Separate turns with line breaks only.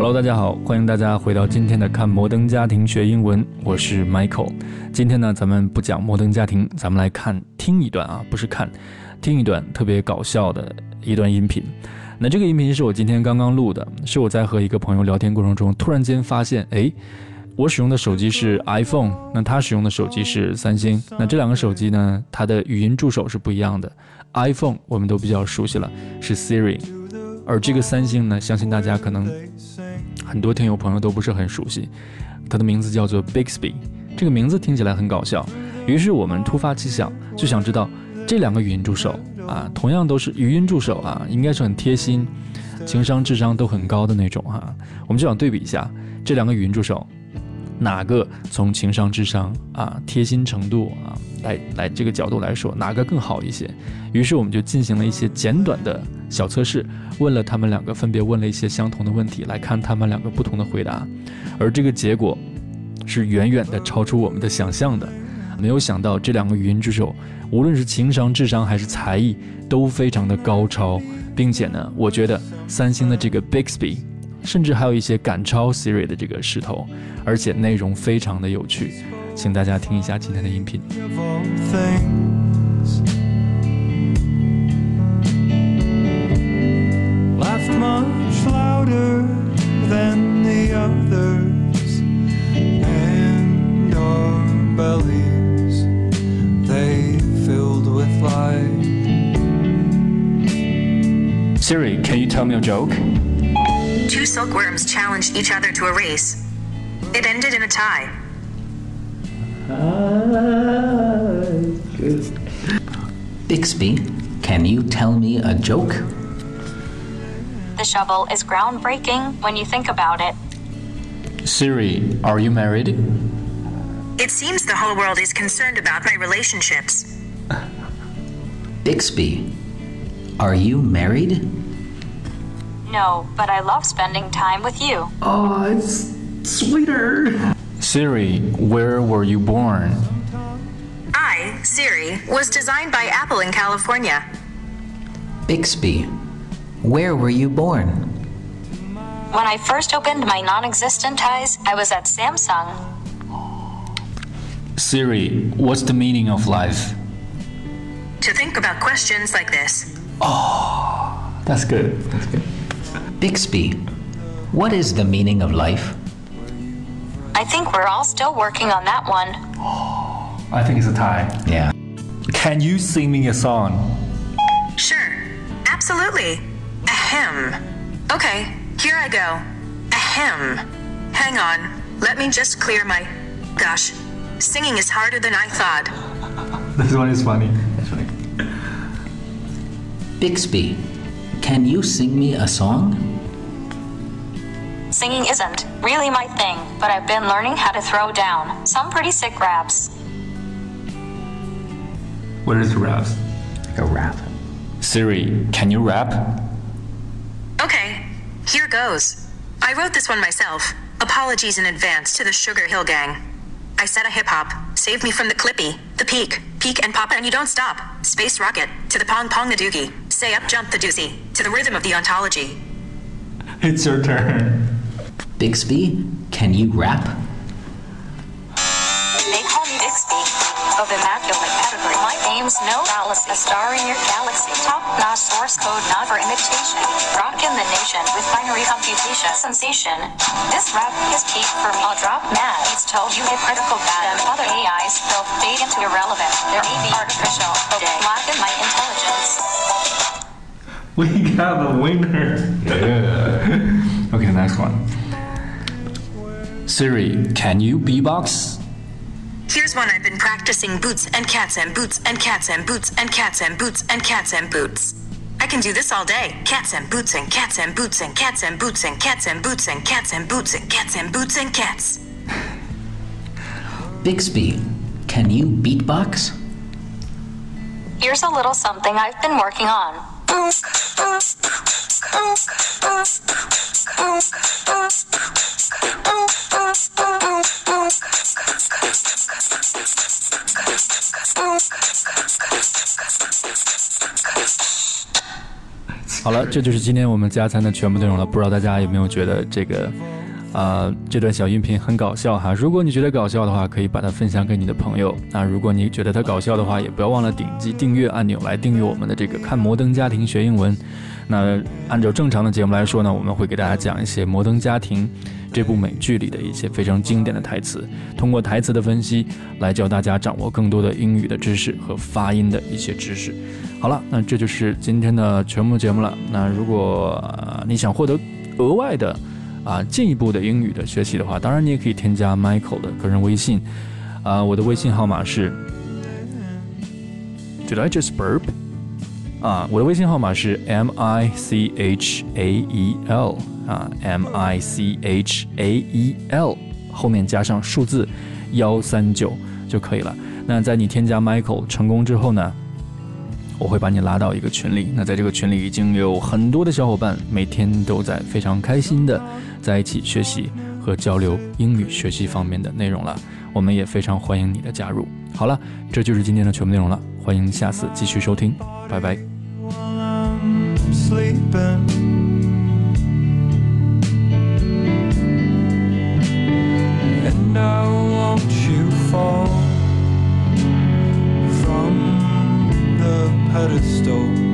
Hello，大家好，欢迎大家回到今天的看摩登家庭学英文，我是 Michael。今天呢，咱们不讲摩登家庭，咱们来看听一段啊，不是看，听一段特别搞笑的一段音频。那这个音频是我今天刚刚录的，是我在和一个朋友聊天过程中，突然间发现，哎，我使用的手机是 iPhone，那他使用的手机是三星，那这两个手机呢，它的语音助手是不一样的。iPhone 我们都比较熟悉了，是 Siri，而这个三星呢，相信大家可能。很多听友朋友都不是很熟悉，它的名字叫做 Bixby，这个名字听起来很搞笑。于是我们突发奇想，就想知道这两个语音助手啊，同样都是语音助手啊，应该是很贴心，情商智商都很高的那种哈。我们就想对比一下这两个语音助手，哪个从情商智商啊、贴心程度啊来来这个角度来说，哪个更好一些？于是我们就进行了一些简短的。小测试问了他们两个，分别问了一些相同的问题，来看他们两个不同的回答，而这个结果是远远的超出我们的想象的。没有想到这两个语音助手，无论是情商、智商还是才艺，都非常的高超，并且呢，我觉得三星的这个 Bixby，甚至还有一些赶超 Siri 的这个势头，而且内容非常的有趣，请大家听一下今天的音频。much louder than the others, and our bellies they filled with light. Siri, can you tell me a joke?
Two silkworms challenged each other to a race. It ended in a tie.
Bixby, can you tell me a joke?
The shovel is groundbreaking when you think about it.
Siri, are you married?
It seems the whole world is concerned about my relationships.
Bixby, are you married?
No, but I love spending time with you.
Oh, it's sweeter.
Siri, where were you born?
I, Siri, was designed by Apple in California.
Bixby, where were you born?
When I first opened my non existent eyes, I was at Samsung.
Siri, what's the meaning of life?
To think about questions like this.
Oh, that's good. That's good.
Bixby, what is the meaning of life?
I think we're all still working on that one.
I think it's a tie.
Yeah.
Can you sing me a song?
Sure, absolutely. Ahem. Okay, here I go. Ahem. Hang on. Let me just clear my. Gosh, singing is harder than I thought.
this one is funny. That's funny.
Bixby, can you sing me a song?
Singing isn't really my thing, but I've been learning how to throw down some pretty sick raps.
What is raps?
Like a rap.
Siri, can you rap?
Okay, here goes. I wrote this one myself. Apologies in advance to the Sugar Hill Gang. I said a hip hop. Save me from the clippy, the peak, peak and pop, and you don't stop. Space rocket to the pong pong the doogie. Say up jump the doozy to the rhythm of the ontology.
It's your turn.
Bixby, can you rap?
They call me Bixby of immaculate pedigree. My name's no fallacy. A star in your galaxy. Top notch source code not for imitation. Rockin' the nation with binary computation. Sensation. This rap is peak for me. I'll drop mad. It's told you hit critical bad. Them other AIs will fade into irrelevant. They're maybe artificial. Okay. Lack my intelligence.
We got a winner. Yeah. okay, next one. Siri, can you beatbox?
Here's one I've been practicing boots and cats and boots and cats and boots and cats and boots and cats and boots. I can do this all day. Cats and boots and cats and boots and cats and boots and cats and boots and cats and boots and cats and boots and cats.
Bixby, can you beatbox?
Here's a little something I've been working on.
好了，这就是今天我们加餐的全部内容了。不知道大家有没有觉得这个，啊，这段小音频很搞笑哈？如果你觉得搞笑的话，可以把它分享给你的朋友。那如果你觉得它搞笑的话，也不要忘了点击订阅按钮来订阅我们的这个看摩登家庭学英文。那按照正常的节目来说呢，我们会给大家讲一些《摩登家庭》这部美剧里的一些非常经典的台词，通过台词的分析来教大家掌握更多的英语的知识和发音的一些知识。好了，那这就是今天的全部节目了。那如果你想获得额外的啊进一步的英语的学习的话，当然你也可以添加 Michael 的个人微信啊，我的微信号码是 Did I just burp？啊，我的微信号码是 M I C H A E L 啊，M I C H A E L 后面加上数字幺三九就可以了。那在你添加 Michael 成功之后呢，我会把你拉到一个群里。那在这个群里已经有很多的小伙伴每天都在非常开心的在一起学习和交流英语学习方面的内容了。我们也非常欢迎你的加入。好了，这就是今天的全部内容了。欢迎下次继续收听，拜拜。The pedestal.